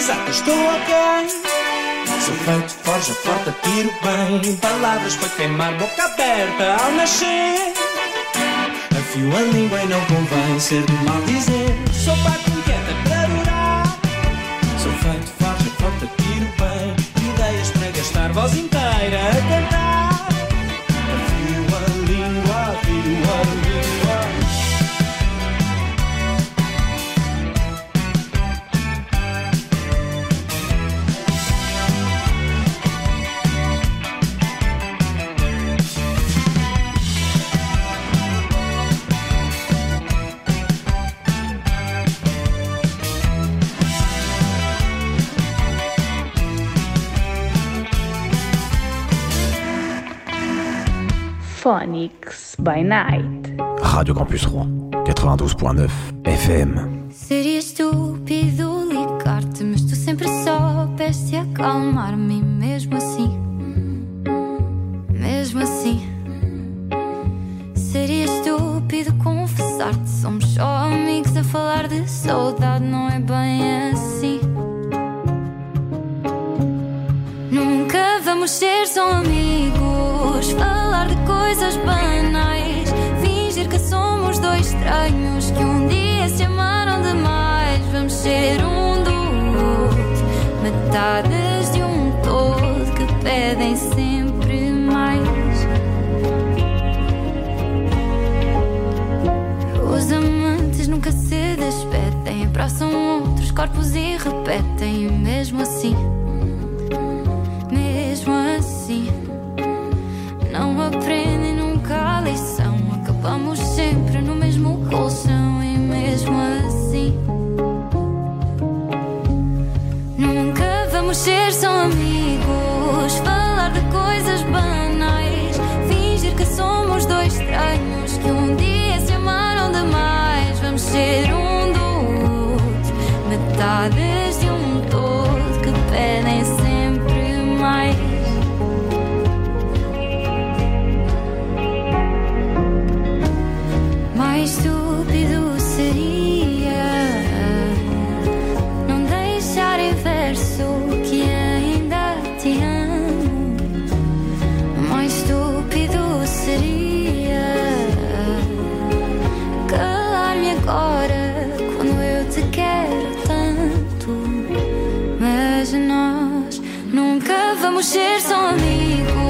Estou ok. Sou feito, forja, forte, tiro bem. Palavras para queimar, boca aberta ao nascer. Afio a língua e não convém ser do mal dizer. Sou parte Phonics by Night. Radio Campus Rouen 92.9 FM. Seria estúpido ligar-te, mas tu sempre soubeste acalmar-me, e mesmo assim, mesmo assim. Seria estúpido confessar-te, somos só amigos a falar de saudade, não é bem assim. Nunca vamos ser só amigos, coisas banais, fingir que somos dois estranhos que um dia se amaram demais. Vamos ser um do outro, metades de um todo que pedem sempre mais. Os amantes nunca se despedem, abraçam outros corpos e repetem, e mesmo assim. Mesmo assim, não aprendem nunca vamos ser só amigos. te quero tanto, mas nós nunca vamos ser só amigos.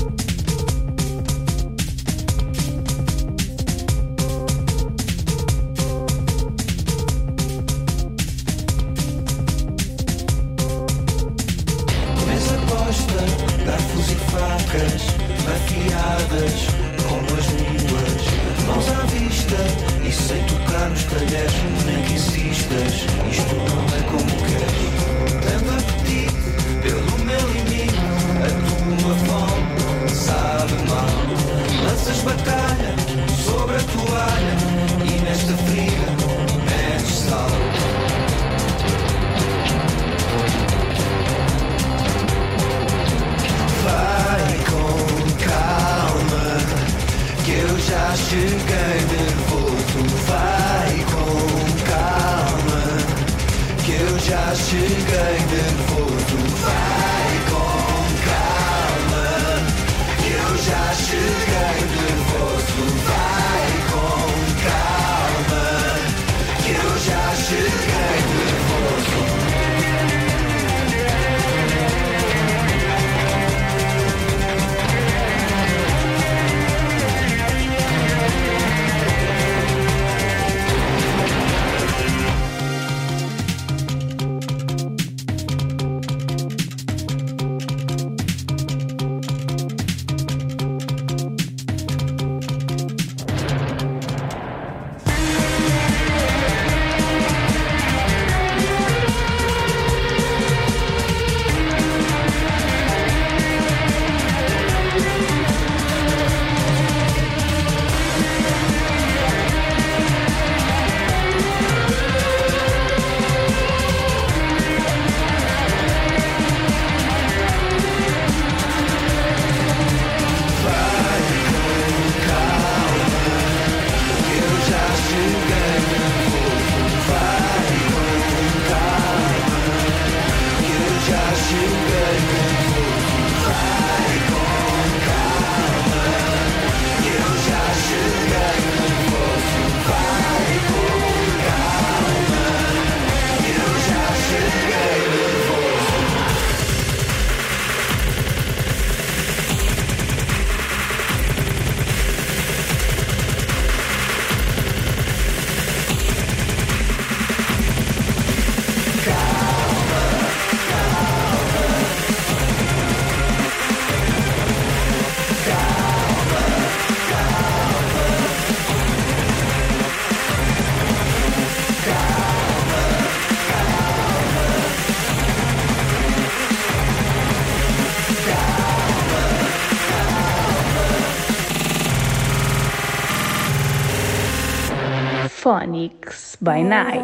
Phonics by Night.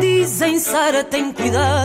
Dizem, Sara, tem cuidado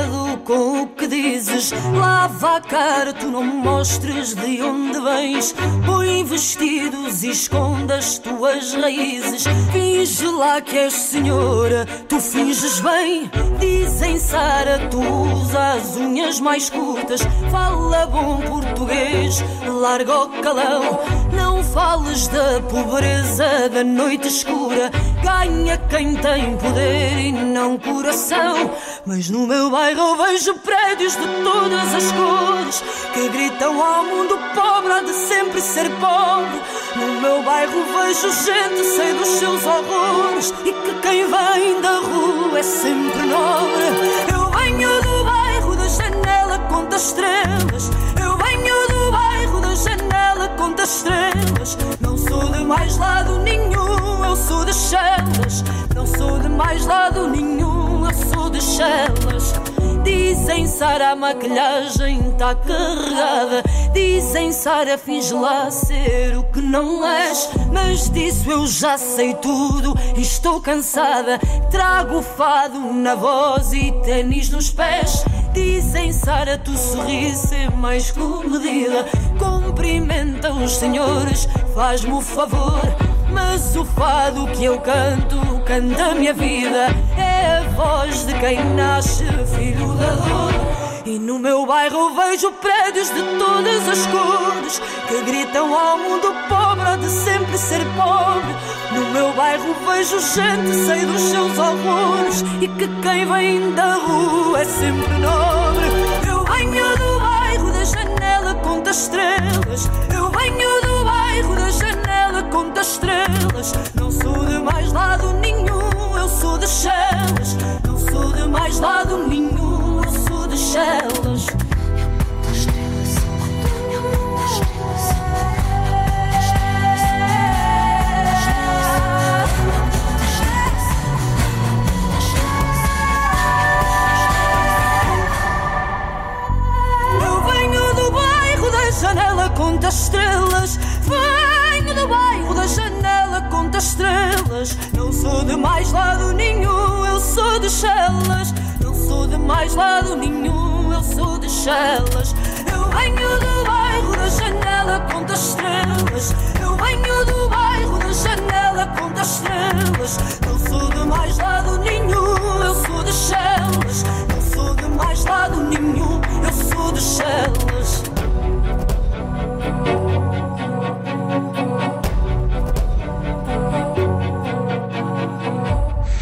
dizes. Lava a cara, tu não mostres de onde vens. Põe vestidos e esconda as tuas raízes. Finge lá que és senhora, tu finges bem. Dizem, Sara, tu usas as unhas mais curtas. Fala bom português, larga o calão. Não fales da pobreza da noite escura. Ganha quem tem poder e não coração. Mas no meu bairro eu vejo prédios de todas as cores que gritam ao mundo pobre há de sempre ser pobre. No meu bairro vejo gente sem dos seus horrores e que quem vem da rua é sempre nobre. Eu venho do bairro da janela conta estrelas. Eu venho do bairro da janela conta estrelas. Sou de mais lado nenhum, eu sou de Chelas. Não sou de mais lado nenhum, eu sou de Chelas. Dizem Sara, a maquilhagem tá carregada. Dizem Sara, finge lá ser o que não és. Mas disso eu já sei tudo e estou cansada. Trago fado na voz e tênis nos pés. Dizem Sara, tu sorriso é mais comedida. Cumprimenta os senhores, faz-me o favor. Mas o fado que eu canto, canta a minha vida. É a voz de quem nasce filho da dor. E no meu bairro vejo prédios de todas as cores que gritam ao mundo pobre de sempre ser pobre. No meu bairro vejo gente sem dos seus horrores e que quem vem da rua é sempre nobre. Eu venho do bairro da janela conta estrelas. Venho do bairro da janela conta estrelas. Não sou de mais lado nenhum, eu sou de Chelas. Não sou de mais lado nenhum, eu sou de Chelas. Conta estrelas. Venho do bairro da janela conta estrelas. Não sou de mais lado nenhum, eu sou de Chelas. Não sou de mais lado nenhum, eu sou de Chelas. Eu venho do bairro da janela conta estrelas. Eu venho do bairro da janela conta estrelas. Não sou de mais lado nenhum, eu sou de Chelas. Não sou de mais lado nenhum, eu sou de Chelas.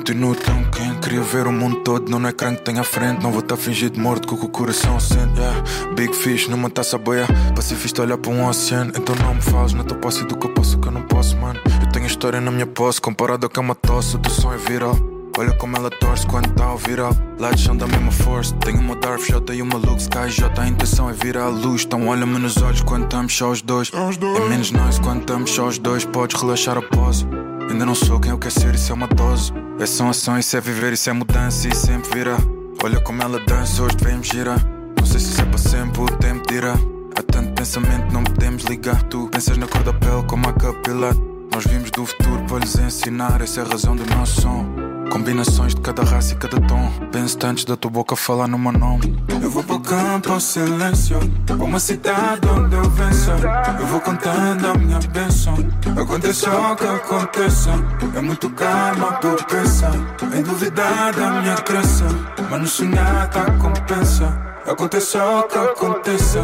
Continuo tão quente. Queria ver o mundo todo, não no ecrã que tem à frente. Não vou estar fingido de morto com o que o coração sente yeah. Big fish numa taça boia. Pacifista olhar para um oceano. Então não me fales na tua posse do que eu posso que eu não posso, mano. Eu tenho história na minha posse Comparado ao que é uma tosse, o teu som é viral. Olha como ela torce quando tá ao viral. Lá de chão da mesma força. Tenho uma Darth J e uma Luke SkyJ A intenção é virar a luz. Então olha-me nos olhos quando estamos só os dois. É menos nice quando estamos só os dois. Podes relaxar a pose Ainda não sou quem eu quero ser, isso é uma dose. É só ação, isso é viver, isso é mudança E sempre virá Olha como ela dança, hoje devemos girar Não sei se isso é para sempre, o tempo dirá. Há tanto pensamento, não podemos ligar. Tu pensas na cor da pele como a capilar Nós vimos do futuro para lhes ensinar Essa é a razão do nosso som Combinações de cada raça e cada tom. Penso antes da tua boca falar no meu nome. Eu vou para o campo ao silêncio. Uma cidade onde eu venço. Eu vou contando a minha bênção. Aconteça o que aconteça. É muito calma para eu pensar. Em duvidar da minha crença. Mas no sonhar tá compensa. Aconteça o que aconteça.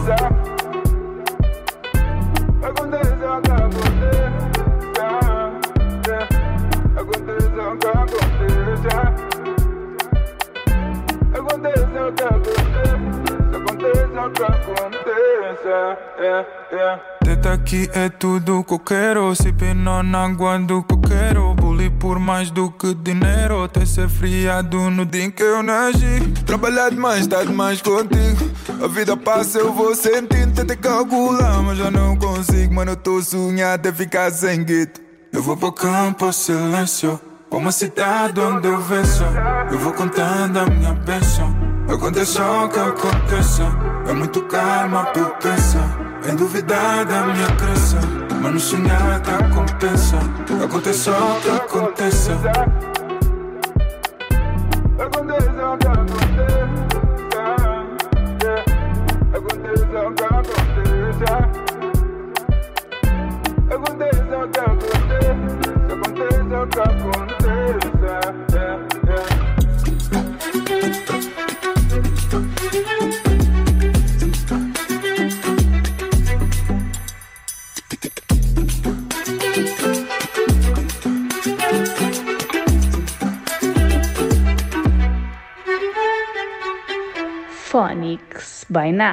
Aconteça o que. Aconteça Que aconteça. Aconteça. Teta aqui é tudo que eu quero. Se pena na água do que eu quero. Bully por mais do que dinheiro. Até ser friado no dia em que eu nasci. Trabalhar demais, tá demais contigo. A vida passa, eu vou sentindo. Tentei calcular, mas já não consigo. Mano, eu tô sonhado até ficar sem guito. Eu vou pro campo silêncio. Pra uma cidade onde eu venço. Eu vou contando a minha bênção. Aconteça o que aconteça. É muito calma eu pensar. Em duvidar da minha crença. Mas no sonhar tá compensa. Aconteça o que. Aconteça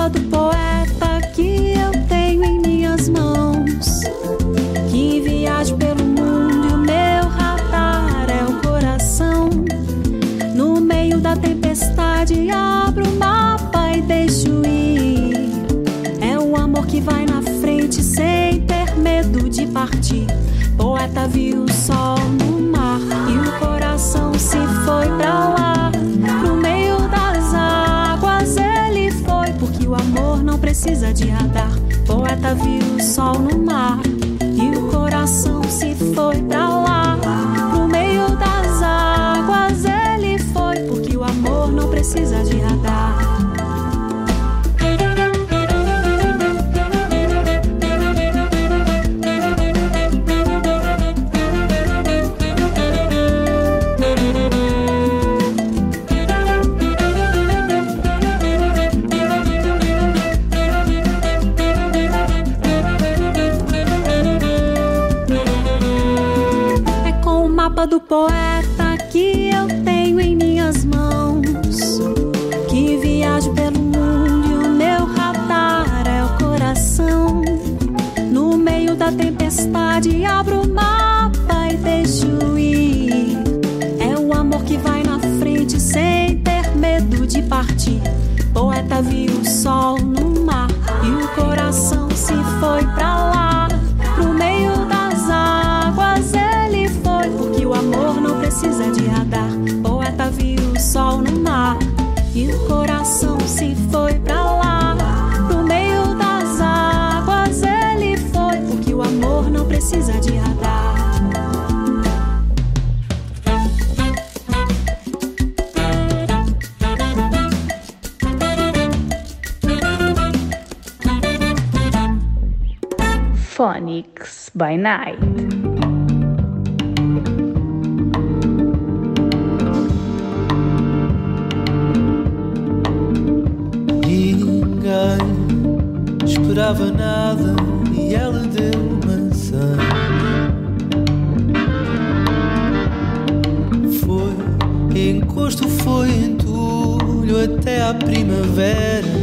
Mapa do poeta que eu tenho em minhas mãos. Que viajo pelo mundo e o meu radar é o coração. No meio da tempestade, abro o mapa e deixo ir. É o amor que vai na frente sem ter medo de partir. Poeta viu o sol no mar e o coração se foi pra lá. Precisa de radar. Poeta viu o sol no mar e o coração se foi pra lá. No meio das águas ele foi, porque o amor não precisa de radar. tarde abro o mapa e deixo ir. É o amor que vai na frente sem ter medo de partir. Poeta viu o sol by Night. esperava nada e ela deu maçã. Foi encosto, foi entulho até a primavera.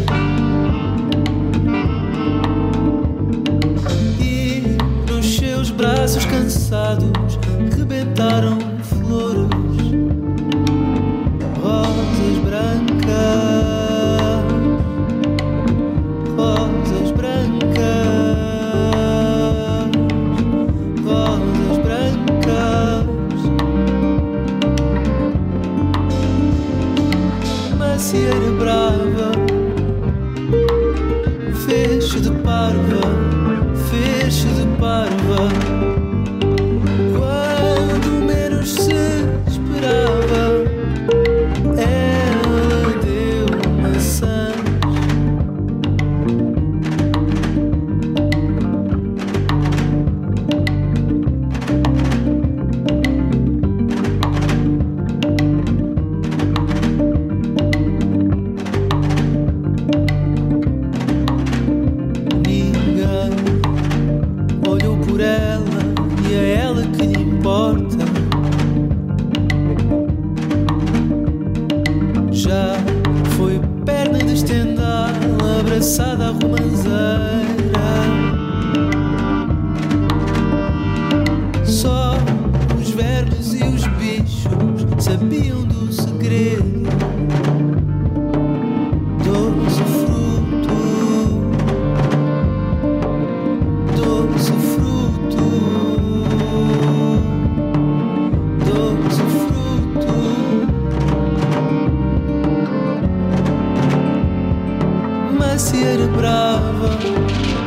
parecer brava.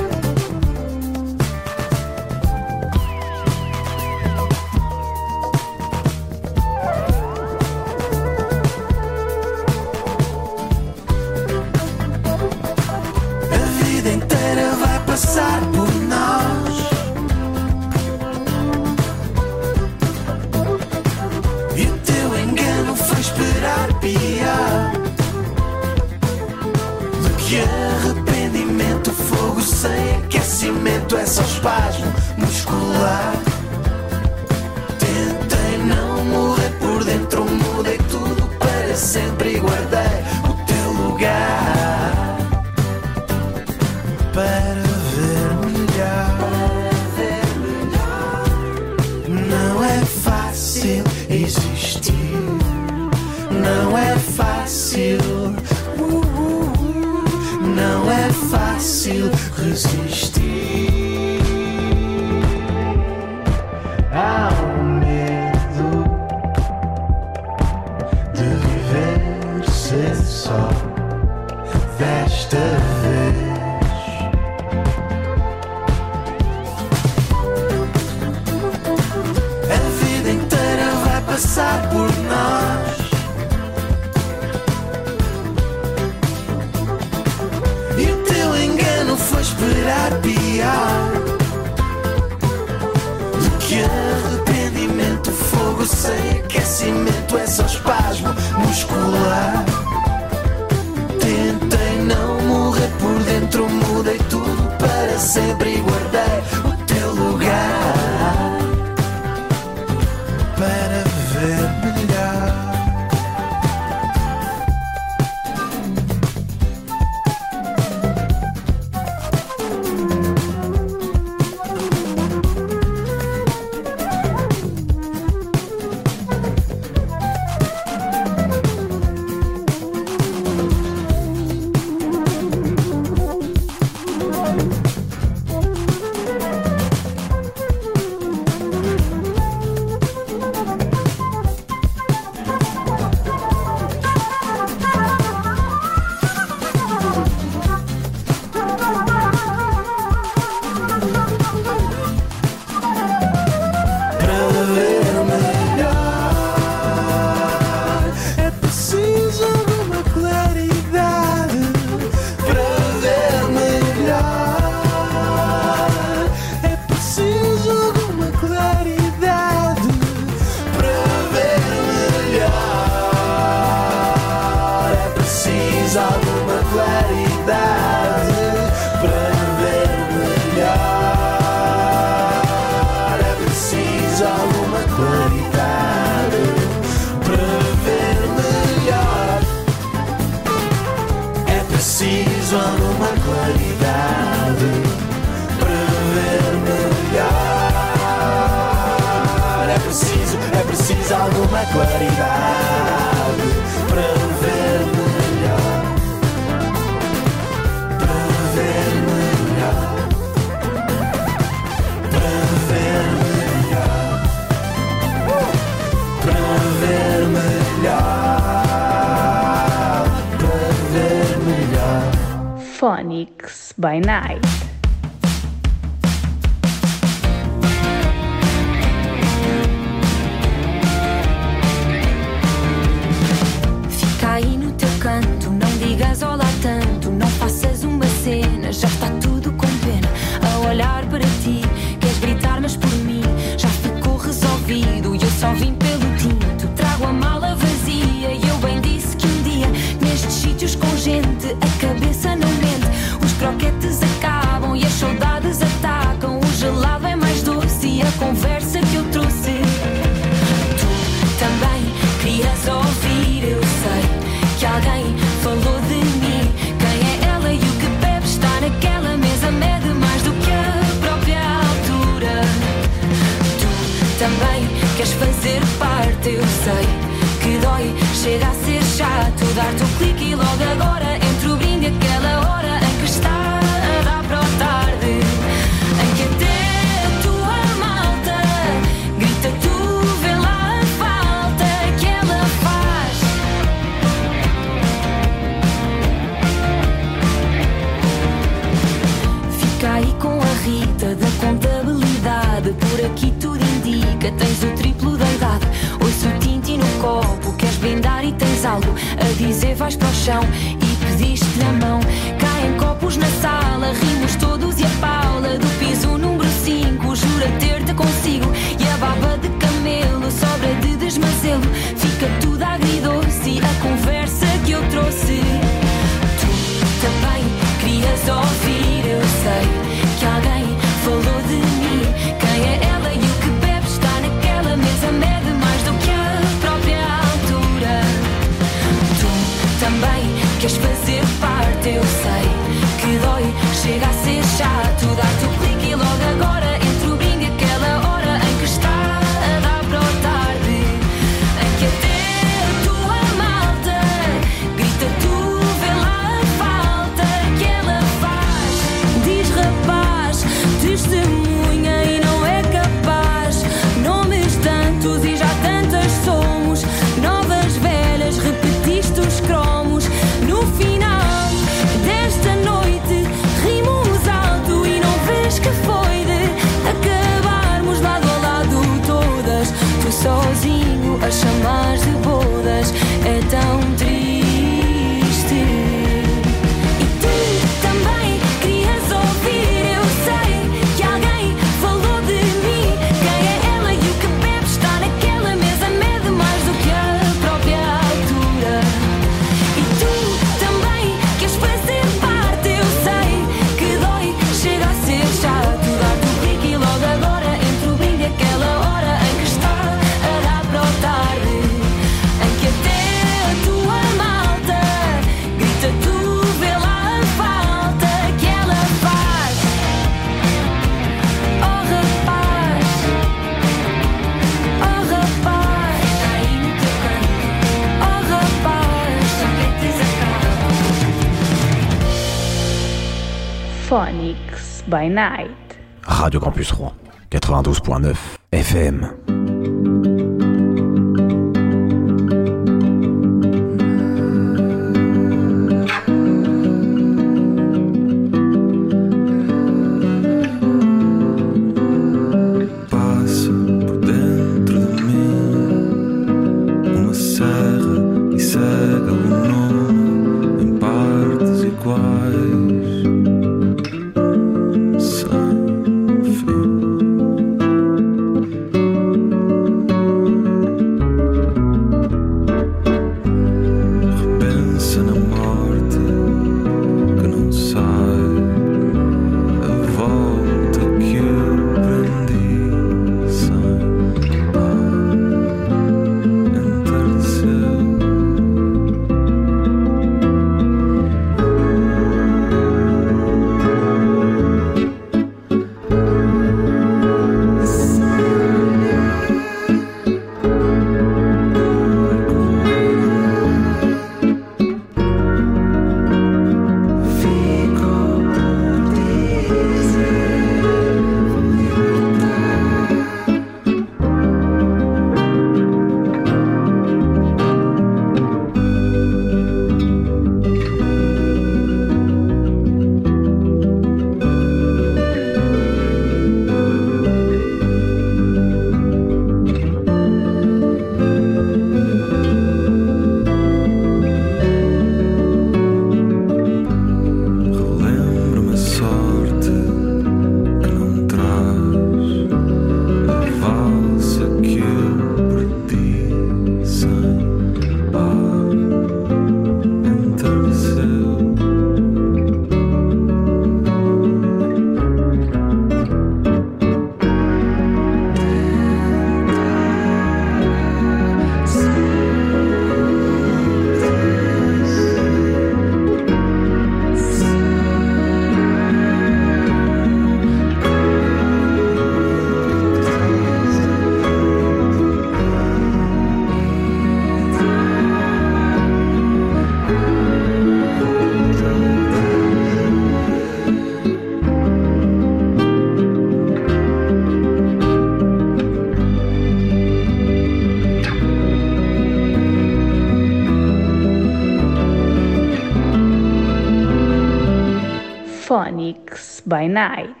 Night.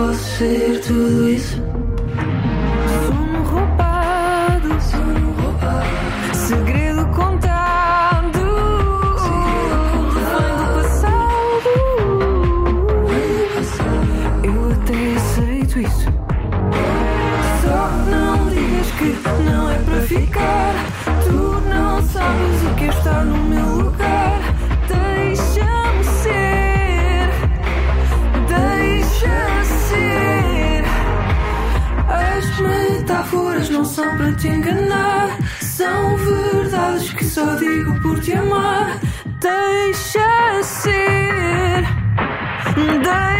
Posso ser tudo isso. Te enganar. São verdades que só digo por te amar. Deixa ser, deixa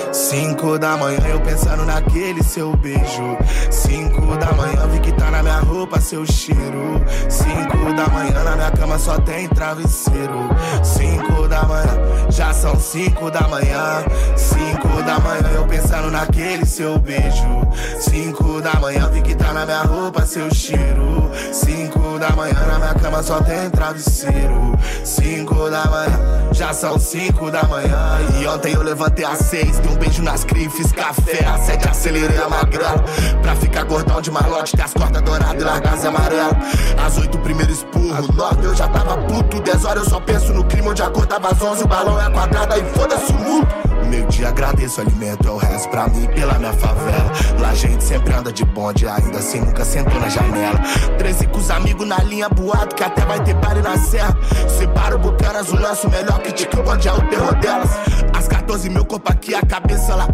cinco da manhã eu pensando naquele seu beijo. Cinco da manhã vi que tá na minha roupa seu cheiro. Cinco da manhã na minha cama só tem travesseiro. Cinco da manhã, já são cinco da manhã, cinco da manhã eu pensando naquele seu beijo. Cinco da manhã vi que tá na minha roupa seu cheiro. Cinco da manhã na minha cama só tem travesseiro. Cinco da manhã, já são cinco da manhã. E ontem eu levantei às seis, dei um beijo nas fiz café. Às sete acelerei a magrela. Pra ficar gordão de malote, com as cordas douradas e largar as amarelas. Às oito, primeiro espurro. Nove, eu já tava puto. Dez horas eu só penso no crime onde acordava às onze. O balão é quadrado, aí foda-se o mundo. Meu dia agradeço alimento, é o resto pra mim pela minha favela. Lá a gente sempre anda de bonde, ainda assim nunca sentou na janela. Treze com os amigos na linha boato, que até vai ter pare na serra. Separa o bucanas, o nosso melhor te que o bonde é o terror delas. Às 14 meu corpo aqui, a cabeça lá.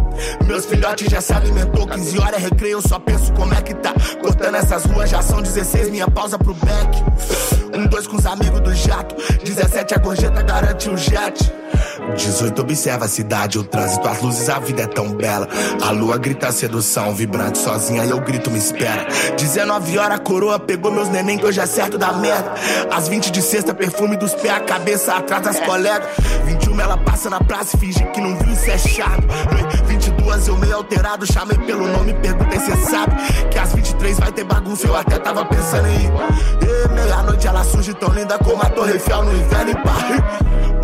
Meus filhotes já se alimentou, 15 horas é recreio, eu só penso como é que tá. Cortando essas ruas já são 16, minha pausa pro back. Um, dois com os amigos do jato, 17 a gorjeta garante o jet. 18 observa a cidade, o trânsito, as luzes, a vida é tão bela. A lua grita sedução, vibrante sozinha, e eu grito, me espera. 19 horas, a coroa pegou meus neném, que hoje é certo da merda. Às 20 de sexta, perfume dos pés, a cabeça atrás das colegas. 21 ela passa na praça e finge que não viu, isso é chato. 22 eu meio alterado, chamei pelo nome, perguntei se sabe. Que às 23 vai ter bagunça, eu até tava pensando em ir. E meia-noite ela surge tão linda como a Torre Eiffel no inverno e pá.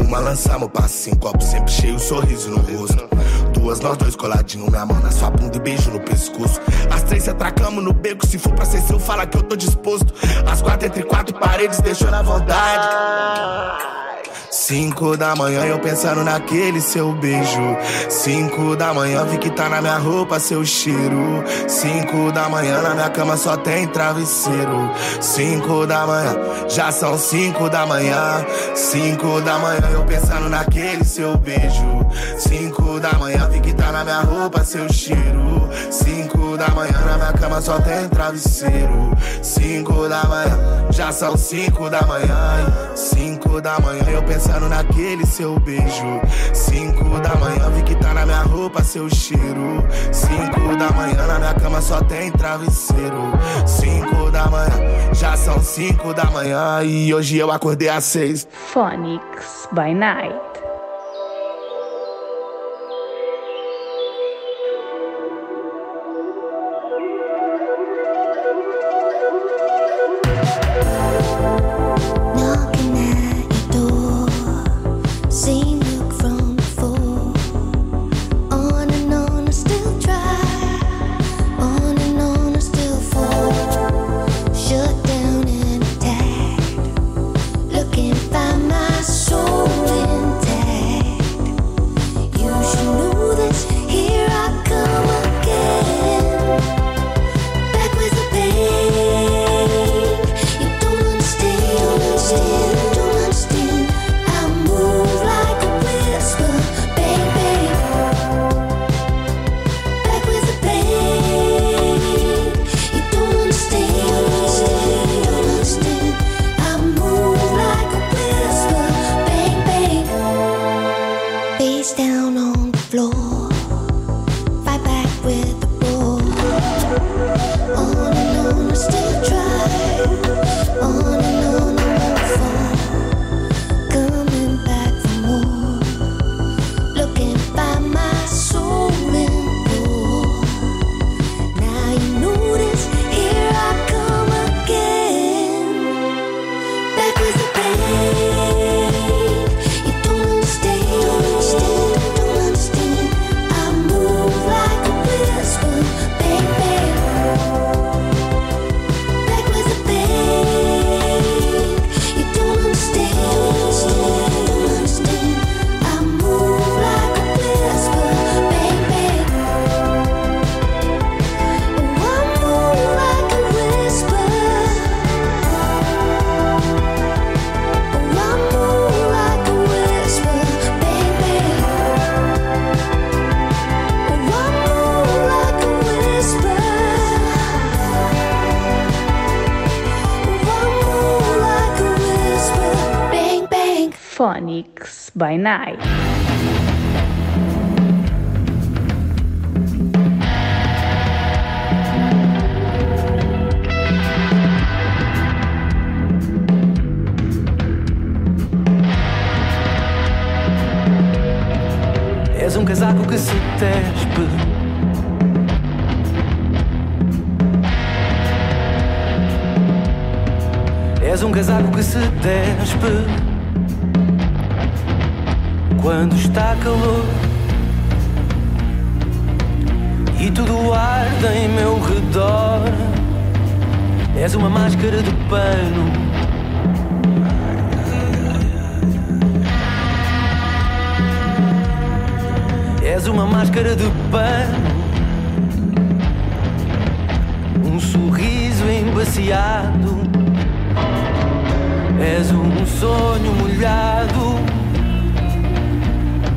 Uma lançamos pra cinco copo sempre cheio, sorriso no rosto. Duas, nós dois coladinho, minha mão na sua bunda e beijo no pescoço. As três se atracamos no beco, se for pra ser seu, fala que eu tô disposto. As quatro entre quatro paredes, deixou na vontade. Cinco da manhã eu pensando naquele seu beijo. Cinco da manhã vi que tá na minha roupa seu cheiro. Cinco da manhã na minha cama só tem travesseiro. Cinco da manhã, já são cinco da manhã. Cinco da manhã eu pensando naquele seu beijo. Cinco da manhã vi que tá na minha roupa seu cheiro. Cinco da manhã na minha cama só tem travesseiro. Cinco da manhã, já são cinco da manhã. Cinco da manhã eu pensando naquele seu beijo. Cinco da manhã vi que tá na minha roupa seu cheiro. Cinco da manhã na minha cama só tem travesseiro. Cinco da manhã, já são cinco da manhã e hoje eu acordei às seis. Phonics by Night. Night. És um casaco que se despe. És um casaco que se despe. Quando está calor e tudo arde em meu redor. És uma máscara de pano. És uma máscara de pano. Um sorriso embaciado. És um sonho molhado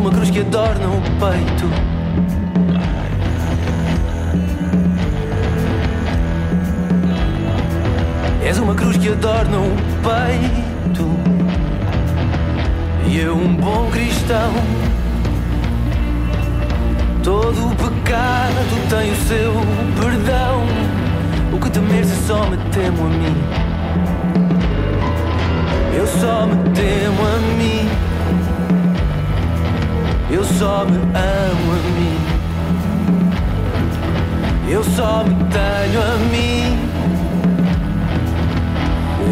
uma cruz que adorna o peito. És uma cruz que adorna o peito. E eu, um bom cristão. Todo o pecado tem o seu perdão. O que temer se só me temo a mim? Eu só me temo a mim. Eu só me amo a mim. Eu só me tenho a mim.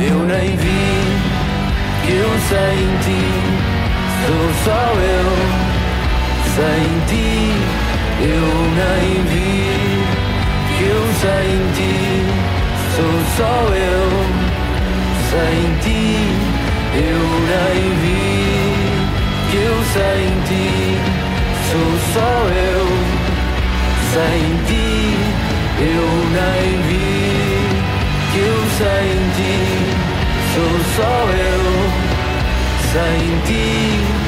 Eu nem vi que eu sem ti sou só eu. Sem ti eu nem vi que eu sem ti sou só eu. Sem ti eu nem vi sem ti sou só eu. Sem ti eu nem vi que eu sem ti sou só eu. Sem ti.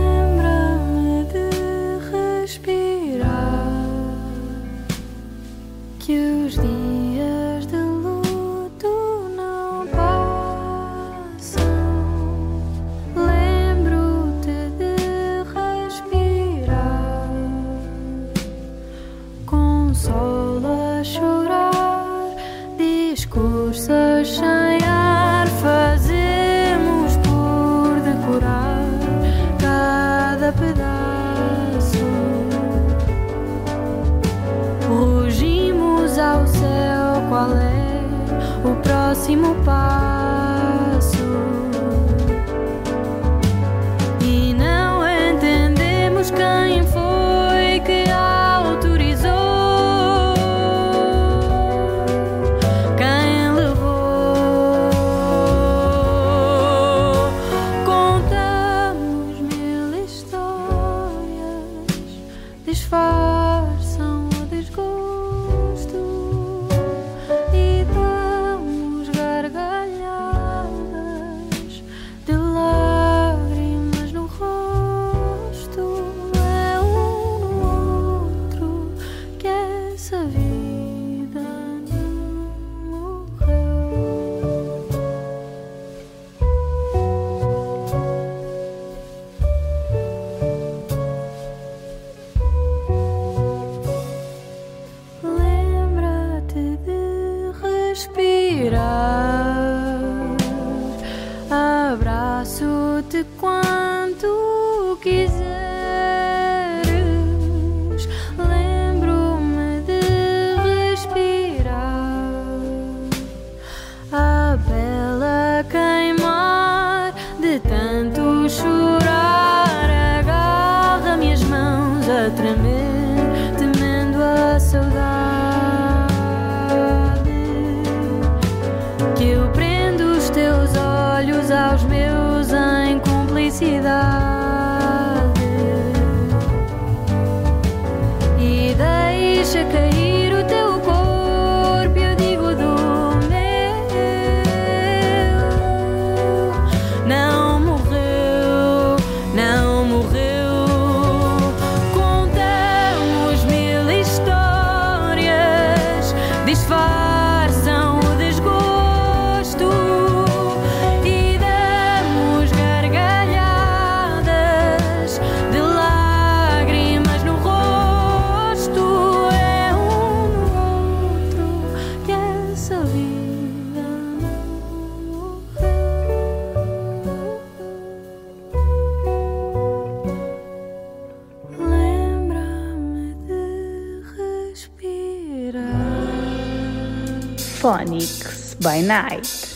Night.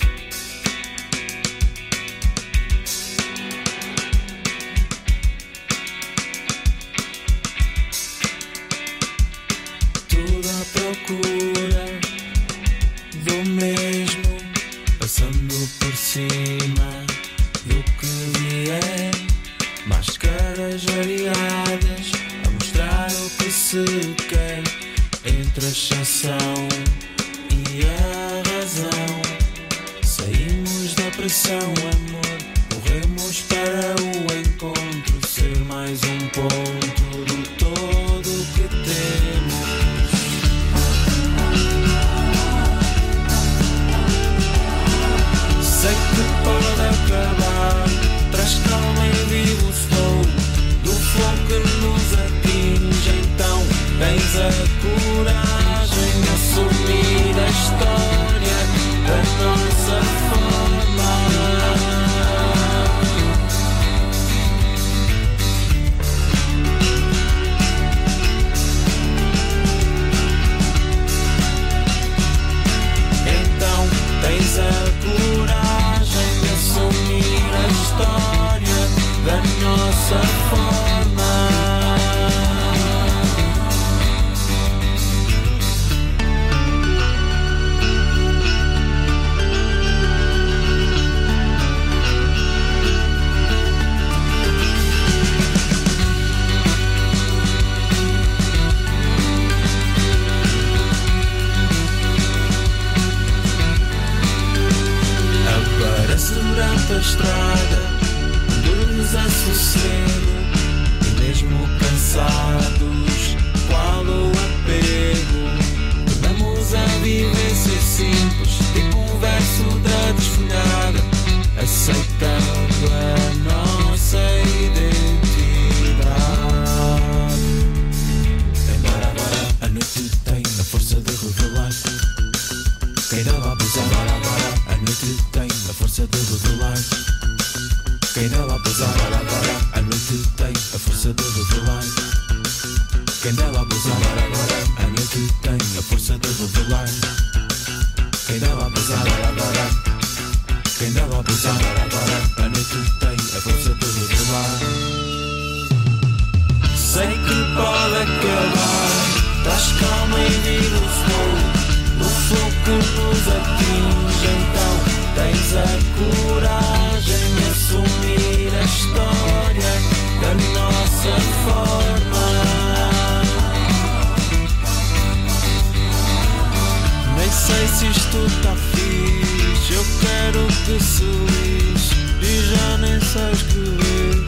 Se lixe e já nem sei escrever.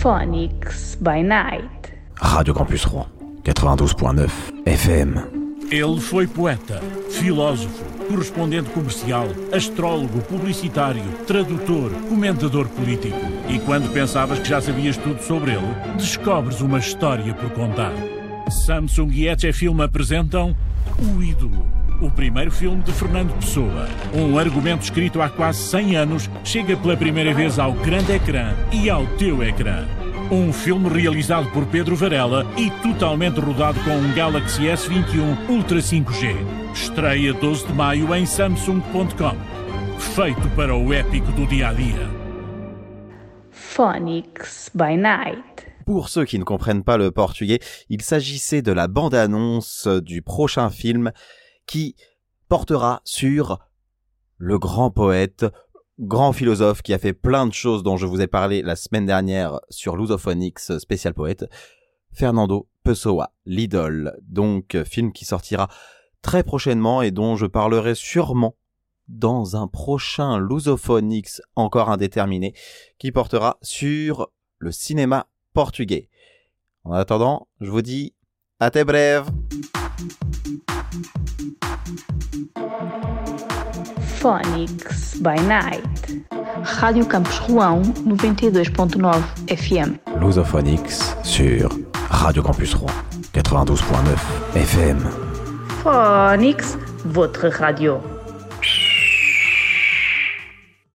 Phonics by Night. Radio Campus Rouen, 92.9 FM. Ele foi poeta, filósofo, correspondente comercial, astrólogo, publicitário, tradutor, comentador político. E quando pensavas que já sabias tudo sobre ele, descobres uma história por contar. Samsung e ETC Film apresentam O Ídolo. O primeiro filme de Fernando Pessoa. Um argumento escrito há quase 100 anos chega pela primeira vez ao grande ecrã e ao teu ecrã. Um filme realizado por Pedro Varela e totalmente rodado com um Galaxy S21 Ultra 5G. Estreia 12 de maio em Samsung.com. Feito para o épico do dia a dia. Phonics by Night. Pour ceux qui ne comprennent pas le portugais, il s'agissait de la bande-annonce du prochain film qui portera sur le grand poète, grand philosophe qui a fait plein de choses dont je vous ai parlé la semaine dernière sur Lusophonix spécial poète, Fernando Pessoa, l'idole. Donc, film qui sortira très prochainement et dont je parlerai sûrement dans un prochain Lusophonix encore indéterminé qui portera sur le cinéma portugais. En attendant, je vous dis à tes brèves. Phonics by Night. Rádio Campus Rouen 92.9 FM. Lusophonix sur Radio Campus Rouen, 92.9 FM. Phonics, votre radio.